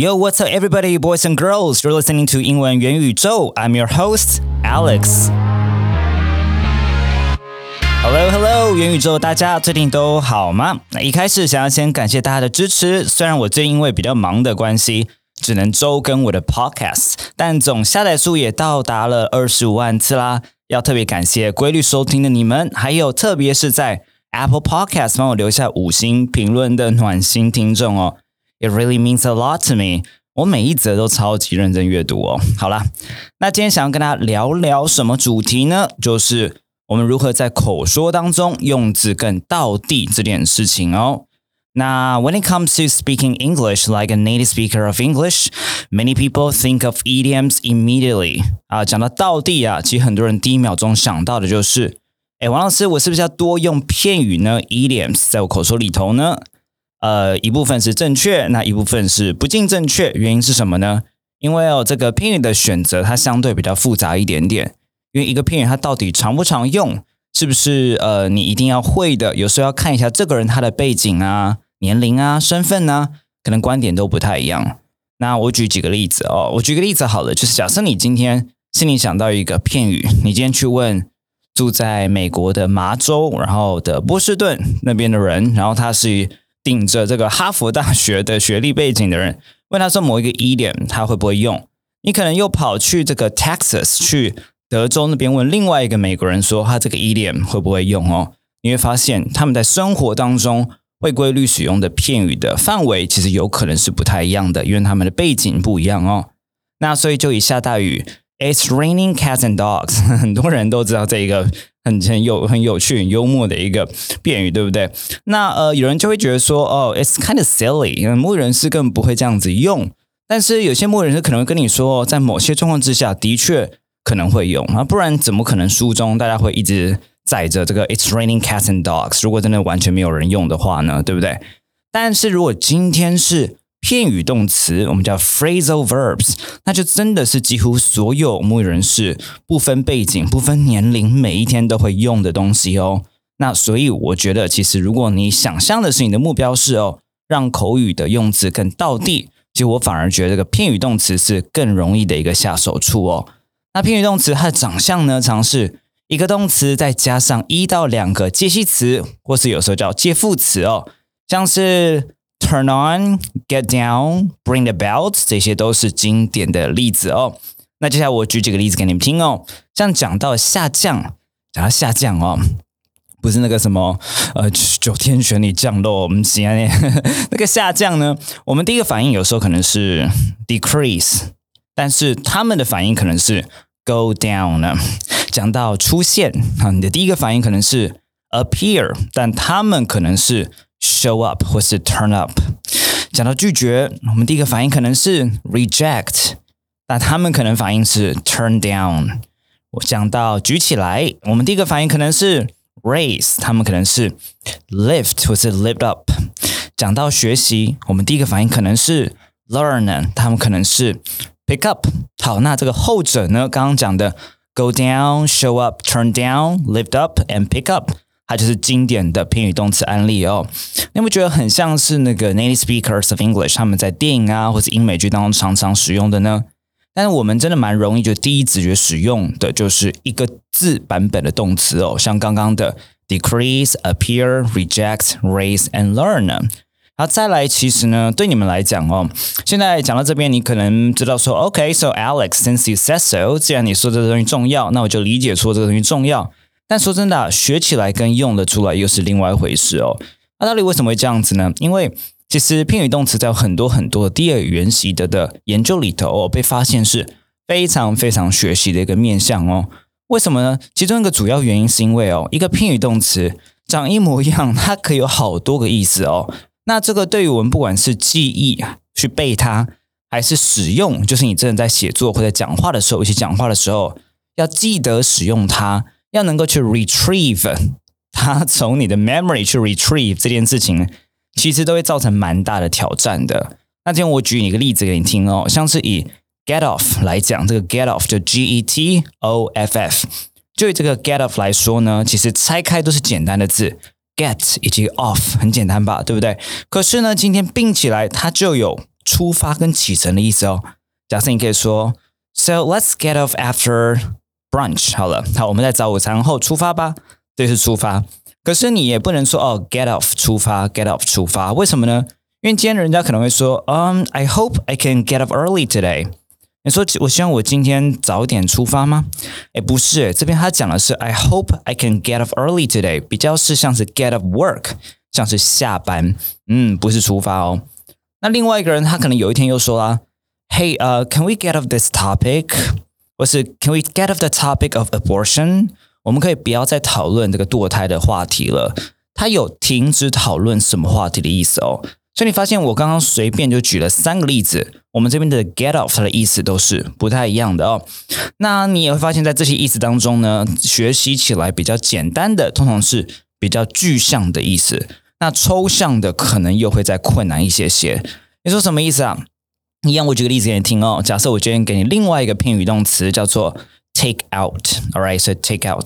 Yo, what's up, everybody, boys and girls? You're listening to 英文元宇宙. I'm your host, Alex. Hello, hello，元宇宙，大家最近都好吗？那一开始想要先感谢大家的支持。虽然我最近因为比较忙的关系，只能周更我的 podcast，但总下载数也到达了二十五万次啦。要特别感谢规律收听的你们，还有特别是在 Apple Podcast 帮我留下五星评论的暖心听众哦。It really means a lot to me。我每一则都超级认真阅读哦。好啦，那今天想要跟大家聊聊什么主题呢？就是我们如何在口说当中用字更到地这件事情哦。那 when it comes to speaking English like a native speaker of English, many people think of idioms immediately. 啊，讲到到地啊，其实很多人第一秒钟想到的就是，哎，王老师，我是不是要多用片语呢？idioms 在我口说里头呢？呃，一部分是正确，那一部分是不尽正确。原因是什么呢？因为哦，这个片语的选择它相对比较复杂一点点。因为一个片语它到底常不常用，是不是呃你一定要会的？有时候要看一下这个人他的背景啊、年龄啊、身份呢，可能观点都不太一样。那我举几个例子哦，我举个例子好了，就是假设你今天心里想到一个片语，你今天去问住在美国的麻州，然后的波士顿那边的人，然后他是。顶着这个哈佛大学的学历背景的人，问他说某一个依恋他会不会用？你可能又跑去这个 Texas 去德州那边问另外一个美国人说他这个 idiom 会不会用哦？你会发现他们在生活当中会规律使用的片语的范围其实有可能是不太一样的，因为他们的背景不一样哦。那所以就以下大雨，It's raining cats and dogs，很多人都知道这一个。很很有很有趣、很幽默的一个便语，对不对？那呃，有人就会觉得说，哦，it's kind of silly，因为母语人士根本不会这样子用。但是有些牧人士可能会跟你说，在某些状况之下，的确可能会用啊，不然怎么可能书中大家会一直载着这个 "It's raining cats and dogs"？如果真的完全没有人用的话呢，对不对？但是如果今天是片语动词，我们叫 phrasal verbs，那就真的是几乎所有母语人士不分背景、不分年龄，每一天都会用的东西哦。那所以我觉得，其实如果你想象的是你的目标是哦，让口语的用字更到地，其实我反而觉得这个片语动词是更容易的一个下手处哦。那片语动词它的长相呢，常是一个动词再加上一到两个介系词，或是有时候叫介副词哦，像是。Turn on, get down, bring the belt，这些都是经典的例子哦。那接下来我举几个例子给你们听哦。像讲到下降，讲到下降哦，不是那个什么呃九天玄女降落，我们西安 那个下降呢？我们第一个反应有时候可能是 decrease，但是他们的反应可能是 go down 呢。讲到出现啊，你的第一个反应可能是 appear，但他们可能是。Show up 或是 turn up。讲到拒绝，我们第一个反应可能是 reject，但他们可能反应是 turn down。我讲到举起来，我们第一个反应可能是 raise，他们可能是 lift 或是 lift up。讲到学习，我们第一个反应可能是 learn，他们可能是 pick up。好，那这个后者呢？刚刚讲的 go down、show up、turn down、lift up and pick up。它就是经典的片语动词案例哦。你有没有觉得很像是那个 native speakers of English 他们在电影啊或者英美剧当中常常使用的呢？但是我们真的蛮容易就第一直觉使用的就是一个字版本的动词哦，像刚刚的 decrease、appear、reject、raise and learn。然后再来，其实呢，对你们来讲哦，现在讲到这边，你可能知道说，OK，so Alex，since you said so，既然你说这个东西重要，那我就理解说这个东西重要。但说真的，学起来跟用得出来又是另外一回事哦。那到底为什么会这样子呢？因为其实片语动词在很多很多第二语言习得的研究里头哦，被发现是非常非常学习的一个面向哦。为什么呢？其中一个主要原因是因为哦，一个片语动词长一模一样，它可以有好多个意思哦。那这个对于我们不管是记忆去背它，还是使用，就是你真的在写作或者讲话的时候，一起讲话的时候，要记得使用它。要能够去 retrieve 它从你的 memory 去 retrieve 这件事情，其实都会造成蛮大的挑战的。那今天我举一个例子给你听哦，像是以 get off 来讲，这个 get off 就 G E T O F F，就以这个 get off 来说呢，其实拆开都是简单的字，get 以及 off 很简单吧，对不对？可是呢，今天并起来它就有出发跟启程的意思哦。假设你可以说，So let's get off after brunch。好了，好，我们在早午餐后出发吧。这是出发。可是你也不能说哦，get off 出发，get off 出发。为什么呢？因为今天人家可能会说，嗯，I hope I can get off early today。你说我希望我今天早点出发吗？哎，不是，这边他讲的是 I hope I can get off early today，比较是像是 get off work，像是下班，嗯，不是出发哦。那另外一个人他可能有一天又说啦，Hey，呃，Can we get off this topic？或是 Can we get off the topic of abortion？我们可以不要再讨论这个堕胎的话题了。他有停止讨论什么话题的意思哦。所以你发现我刚刚随便就举了三个例子，我们这边的 get off 它的意思都是不太一样的哦。那你也会发现在这些意思当中呢，学习起来比较简单的，通常是比较具象的意思；那抽象的可能又会再困难一些些。你说什么意思啊？一样，我举个例子给你听哦。假设我今天给你另外一个片语动词叫做。Take out, alright, so take out.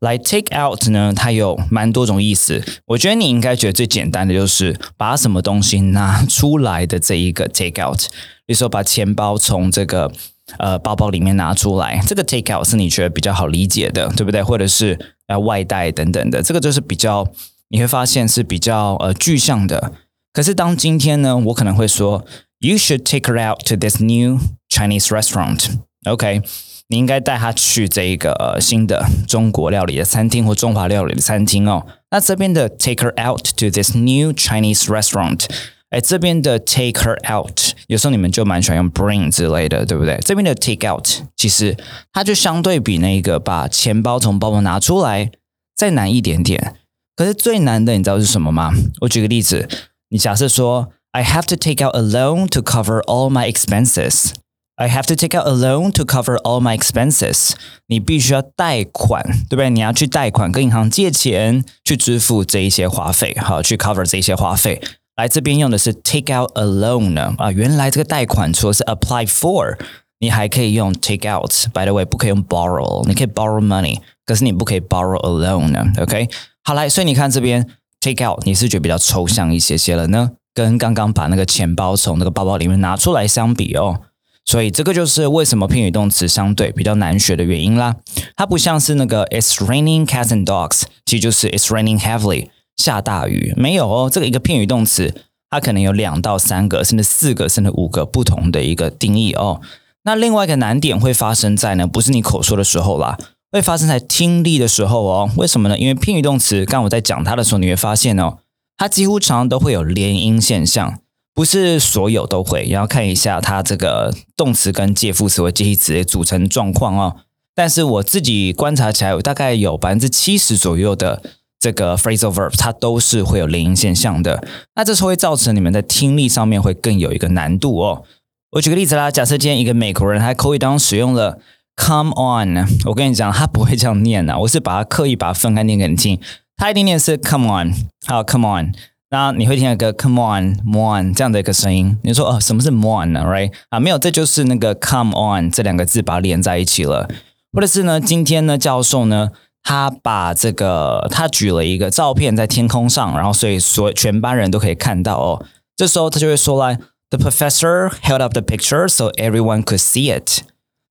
来，take out 呢，它有蛮多种意思。我觉得你应该觉得最简单的就是把什么东西拿出来的这一个 take out。比如说把钱包从这个呃包包里面拿出来，这个 take out 是你觉得比较好理解的，对不对？或者是呃外带等等的，这个就是比较你会发现是比较呃具象的。可是当今天呢，我可能会说，You should take her out to this new Chinese restaurant. OK。你应该带她去这一个新的中国料理的餐厅或中华料理的餐厅哦。那这边的 take her out to this new Chinese restaurant，哎，这边的 take her out，有时候你们就蛮喜欢用 bring 之类的，对不对？这边的 take out 其实它就相对比那个把钱包从包包拿出来再难一点点。可是最难的你知道是什么吗？我举个例子，你假设说 I have to take out a loan to cover all my expenses。I have to take out a loan to cover all my expenses。你必须要贷款，对不对？你要去贷款，跟银行借钱去支付这一些花费，好，去 cover 这些花费。来这边用的是 take out a loan 呢啊，原来这个贷款除了是 apply for，你还可以用 take out。By the way，不可以用 borrow，你可以 borrow money，可是你不可以 borrow a loan 呢。OK，好来，所以你看这边 take out，你是觉得比较抽象一些些了呢？ 跟刚刚把那个钱包从那个包包里面拿出来相比哦。所以这个就是为什么片语动词相对比较难学的原因啦。它不像是那个 "It's raining cats and dogs"，其实就是 "It's raining heavily"，下大雨。没有哦，这个一个片语动词，它可能有两到三个，甚至四个，甚至五个不同的一个定义哦。那另外一个难点会发生在呢，不是你口说的时候啦，会发生在听力的时候哦。为什么呢？因为片语动词，刚我在讲它的时候，你会发现哦，它几乎常常都会有连音现象。不是所有都会，也要看一下它这个动词跟介副词或介系词的组成状况哦。但是我自己观察起来，大概有百分之七十左右的这个 phrasal verb，它都是会有连音现象的。那这是会造成你们在听力上面会更有一个难度哦。我举个例子啦，假设今天一个美国人他口语当中使用了 come on，我跟你讲，他不会这样念啊，我是把它刻意把它分开念给你听，他一定念是 come on，好 come on。那你会听到一个 come on on 这样的一个声音，你说哦，什么是 on 呢？Right 啊，没有，这就是那个 come on 这两个字把它连在一起了。或者是呢，今天呢，教授呢，他把这个他举了一个照片在天空上，然后所以所全班人都可以看到哦。这时候他就会说来，The professor held up the picture so everyone could see it.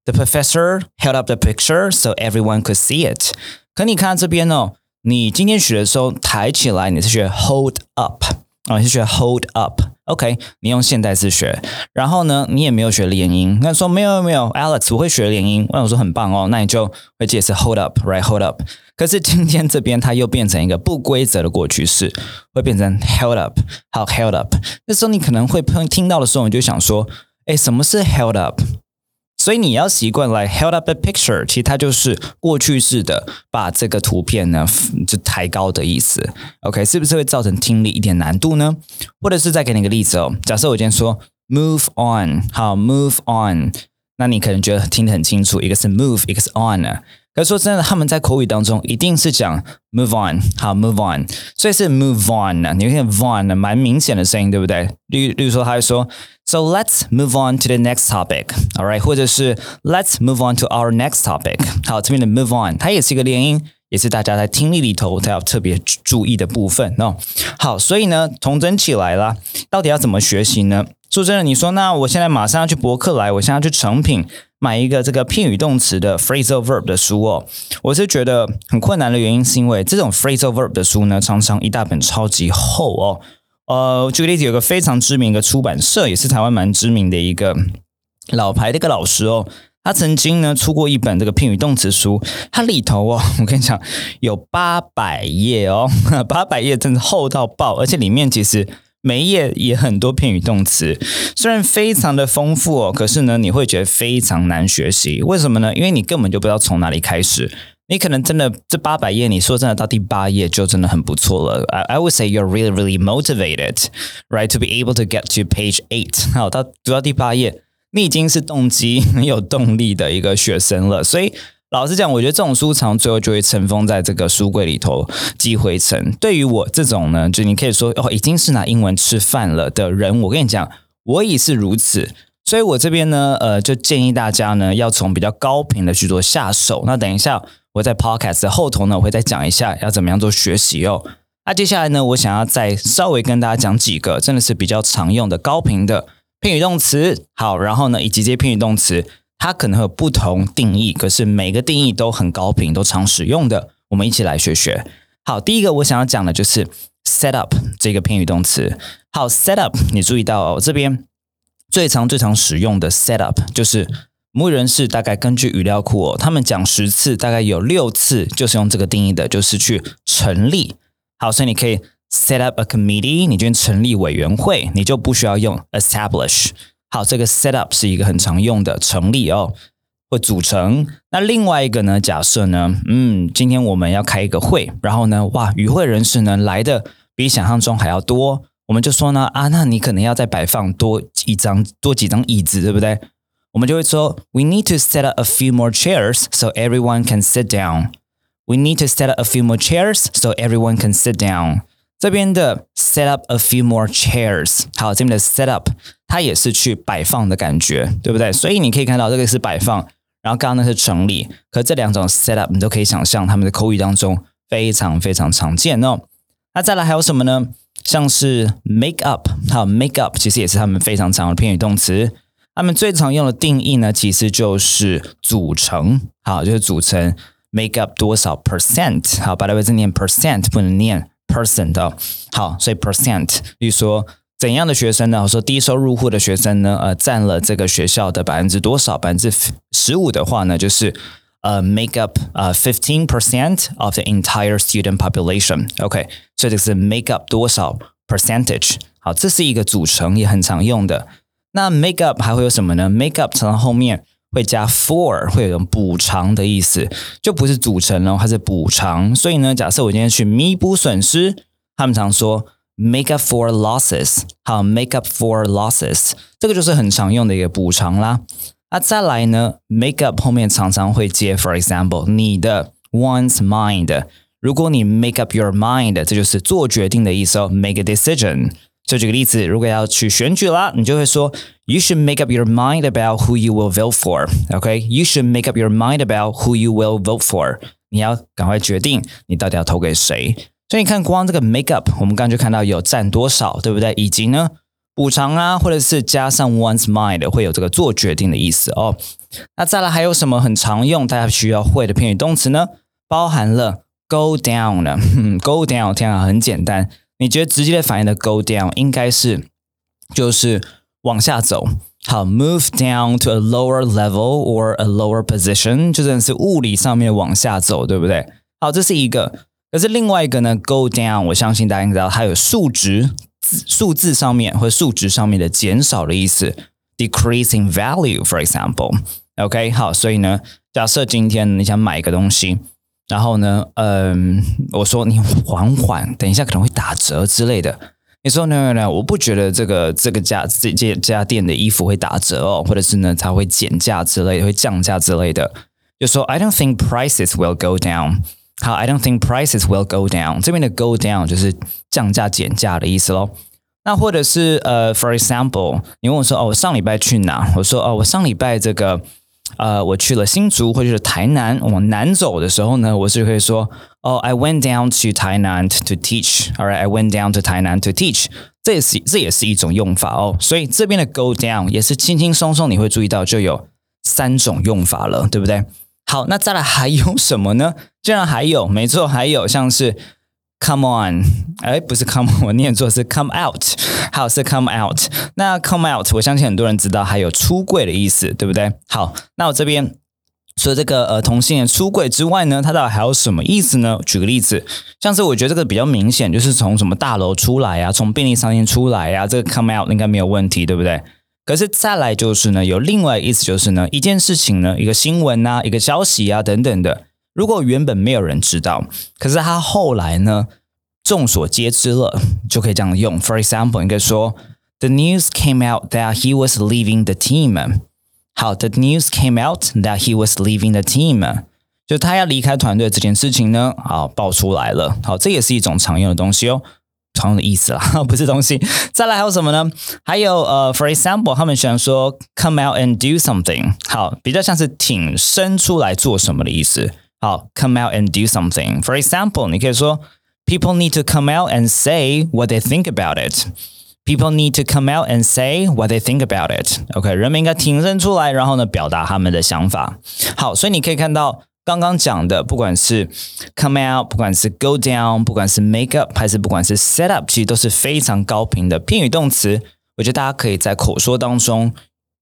The professor held up the picture so everyone could see it. 可你看这边哦。 你今天学的时候抬起来，你是学 hold up 啊，你是学 hold up，OK？你用现代式学，然后呢，你也没有学连音。那说没有没有，Alex 我会学连音，那我说很棒哦，那你就会解释 hold up，right？hold up。可是今天这边它又变成一个不规则的过去式，会变成 held up，好 held up。那时候你可能会碰听到的时候，你就想说，哎，什么是 held up？所以你要习惯来 held up a picture，其实它就是过去式的把这个图片呢就抬高的意思。OK，是不是会造成听力一点难度呢？或者是再给你个例子哦，假设我今天说 move on，好 move on，那你可能觉得听得很清楚，一个是 move，一个是 on 呢。可是说真的，他们在口语当中一定是讲 move on，好 move on，所以是 move on 呢。你看 on 蛮明显的声音，对不对？例例如说，他会说，So let's move on to the next topic，all right，或者是 Let's move on to our next topic。好，这边的 move on，它也是一个连音，也是大家在听力里头才要特别注意的部分哦。好，所以呢，重整起来了，到底要怎么学习呢？说真的，你说那我现在马上要去博客来，我现在要去成品买一个这个片语动词的 phrasal verb 的书哦。我是觉得很困难的原因，是因为这种 phrasal verb 的书呢，常常一大本超级厚哦。呃，举个例子，有个非常知名的出版社，也是台湾蛮知名的一个老牌的一个老师哦。他曾经呢出过一本这个片语动词书，它里头哦，我跟你讲有八百页哦，八百页真的厚到爆，而且里面其实。每一页也很多片语动词，虽然非常的丰富哦，可是呢，你会觉得非常难学习。为什么呢？因为你根本就不知道从哪里开始。你可能真的这八百页，你说真的到第八页就真的很不错了。I I would say you're really really motivated, right, to be able to get to page eight。好，到读到第八页，你已经是动机很有动力的一个学生了。所以。老实讲，我觉得这种书藏最后就会尘封在这个书柜里头积灰尘。对于我这种呢，就你可以说哦，已经是拿英文吃饭了的人，我跟你讲，我也是如此。所以我这边呢，呃，就建议大家呢，要从比较高频的去做下手。那等一下我在 Podcast 的后头呢，我会再讲一下要怎么样做学习哦。那接下来呢，我想要再稍微跟大家讲几个真的是比较常用的高频的片语动词。好，然后呢，以及这些片语动词。它可能会有不同定义，可是每个定义都很高频，都常使用的。我们一起来学学。好，第一个我想要讲的就是 set up 这个偏语动词。好，set up，你注意到哦，这边最常最常使用的 set up 就是母语人士大概根据语料库哦，他们讲十次，大概有六次就是用这个定义的，就是去成立。好，所以你可以 set up a committee，你就成立委员会，你就不需要用 establish。好，这个 set up 是一个很常用的成立哦，或组成。那另外一个呢？假设呢，嗯，今天我们要开一个会，然后呢，哇，与会人士呢来的比想象中还要多，我们就说呢，啊，那你可能要再摆放多一张、多几张椅子，对不对？我们就会说，We need to set up a few more chairs so everyone can sit down. We need to set up a few more chairs so everyone can sit down. 这边的 set up a few more chairs，好，这边的 set up 它也是去摆放的感觉，对不对？所以你可以看到这个是摆放，然后刚刚那是整理，可这两种 set up 你都可以想象，他们的口语当中非常非常常见哦。那再来还有什么呢？像是 make up，好，make up 其实也是他们非常常用的片语动词。他们最常用的定义呢，其实就是组成，好，就是组成 make up 多少 percent，好，把它为字念 percent 不能念。Percent 的，好，所以 percent，比如说怎样的学生呢？我说低收入户的学生呢，呃，占了这个学校的百分之多少？百分之十五的话呢，就是呃，make up 呃 fifteen percent of the entire student population。OK，所以这是 make up 多少 percentage？好，这是一个组成，也很常用的。那 make up 还会有什么呢？make up 常常后面。会加 for，会有种补偿的意思，就不是组成了，它是补偿。所以呢，假设我今天去弥补损失，他们常说 make up for losses，好，make up for losses，这个就是很常用的一个补偿啦。那再来呢，make up 后面常常会接 for example，你的 one's mind，如果你 make up your mind，这就是做决定的意思哦，make a decision。就举个例子，如果要去选举啦，你就会说，You should make up your mind about who you will vote for. OK, you should make up your mind about who you will vote for. 你要赶快决定你到底要投给谁。所以你看，光这个 make up，我们刚刚就看到有占多少，对不对？以及呢，补偿啊，或者是加上 one's mind，会有这个做决定的意思哦。那再来还有什么很常用，大家需要会的片语动词呢？包含了 go down 的，go down，天啊，很简单。你觉得直接的反应的 go down 应该是就是往下走，好，move down to a lower level or a lower position，就真的是物理上面往下走，对不对？好，这是一个。可是另外一个呢，go down，我相信大家知道它有数值、数字上面或数值上面的减少的意思，decreasing value，for example。OK，好，所以呢，假设今天你想买一个东西。然后呢，嗯，我说你缓缓，等一下可能会打折之类的。你说 no no no，，我不觉得这个这个家这这家店的衣服会打折哦，或者是呢，它会减价之类，会降价之类的。就说 I don't think prices will go down。好，I don't think prices will go down。这边的 go down 就是降价减价的意思喽。那或者是呃，for example，你问我说哦，我上礼拜去哪？我说哦，我上礼拜这个。呃，我去了新竹或者是台南往南走的时候呢，我是可以说哦，I went down to Tainan to teach。Alright, I went down to Tainan to teach。这也是这也是一种用法哦。所以这边的 go down 也是轻轻松松，你会注意到就有三种用法了，对不对？好，那再来还有什么呢？竟然还有，没错，还有像是 come on，哎，不是 come 我念错是 come out，好是 come out。那 come out，我相信很多人知道，还有出柜的意思，对不对？好，那我这边除了这个呃同性恋出柜之外呢，它到底还有什么意思呢？举个例子，像是我觉得这个比较明显，就是从什么大楼出来啊，从便利商店出来啊，这个 come out 应该没有问题，对不对？可是再来就是呢，有另外意思就是呢，一件事情呢，一个新闻啊，一个消息啊等等的，如果原本没有人知道，可是他后来呢，众所皆知了，就可以这样用。For example，应该说，The news came out that he was leaving the team。好，The news came out that he was leaving the team，就他要离开团队这件事情呢，好爆出来了。好，这也是一种常用的东西哦。同样的意思啦，不是东西。再来还有什么呢？还有呃，for example，他们喜欢说 come out and do something，好，比较像是挺身出来做什么的意思。好，come out and do something。For example，你可以说 people need to come out and say what they think about it。People need to come out and say what they think about it。OK，人们应该挺身出来，然后呢，表达他们的想法。好，所以你可以看到。刚刚讲的，不管是 come out，不管是 go down，不管是 make up，还是不管是 set up，其实都是非常高频的片语动词。我觉得大家可以在口说当中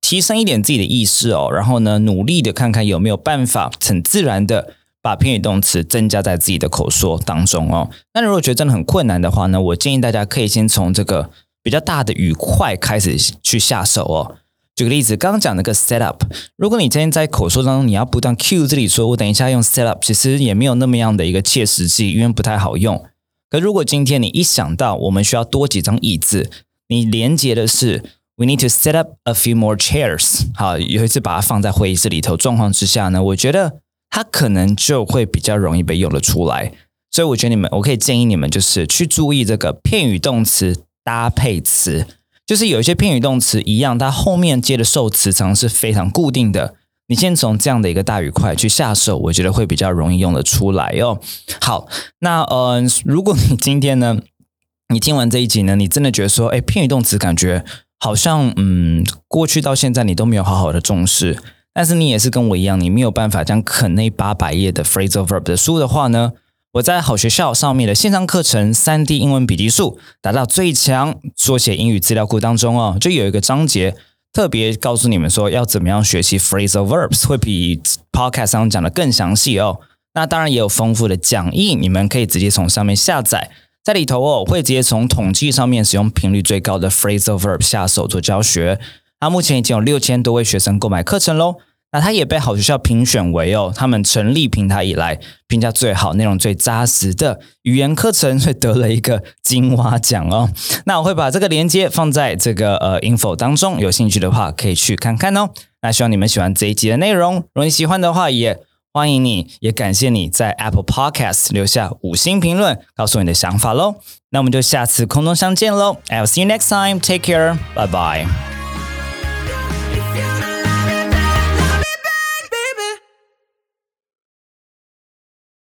提升一点自己的意识哦，然后呢，努力的看看有没有办法很自然的把片语动词增加在自己的口说当中哦。那如果觉得真的很困难的话呢，我建议大家可以先从这个比较大的语块开始去下手哦。举个例子，刚刚讲那个 set up，如果你今天在口说当中，你要不断 cue 这里说，我等一下用 set up，其实也没有那么样的一个切实际，因为不太好用。可如果今天你一想到我们需要多几张椅子，你连接的是 we need to set up a few more chairs，好，有一次把它放在会议室里头状况之下呢，我觉得它可能就会比较容易被用得出来。所以我觉得你们，我可以建议你们就是去注意这个片语动词搭配词。就是有一些片语动词一样，它后面接的受词常是非常固定的。你先从这样的一个大语块去下手，我觉得会比较容易用得出来哦。好，那呃，如果你今天呢，你听完这一集呢，你真的觉得说，哎，片语动词感觉好像嗯，过去到现在你都没有好好的重视，但是你也是跟我一样，你没有办法将啃那八百页的 phrasal verb 的书的话呢？我在好学校上面的线上课程《三 D 英文笔记术》达到最强缩写英语资料库当中哦，就有一个章节特别告诉你们说要怎么样学习 phrasal verbs，会比 podcast 上讲的更详细哦。那当然也有丰富的讲义，你们可以直接从上面下载，在里头哦会直接从统计上面使用频率最高的 phrasal verb 下手做教学。那目前已经有六千多位学生购买课程喽。那他也被好学校评选为哦，他们成立平台以来评价最好、内容最扎实的语言课程，所以得了一个金蛙奖哦。那我会把这个链接放在这个呃 info 当中，有兴趣的话可以去看看哦。那希望你们喜欢这一集的内容，如果你喜欢的话，也欢迎你，也感谢你在 Apple Podcast 留下五星评论，告诉你的想法喽。那我们就下次空中相见喽。I'll see you next time. Take care. Bye bye.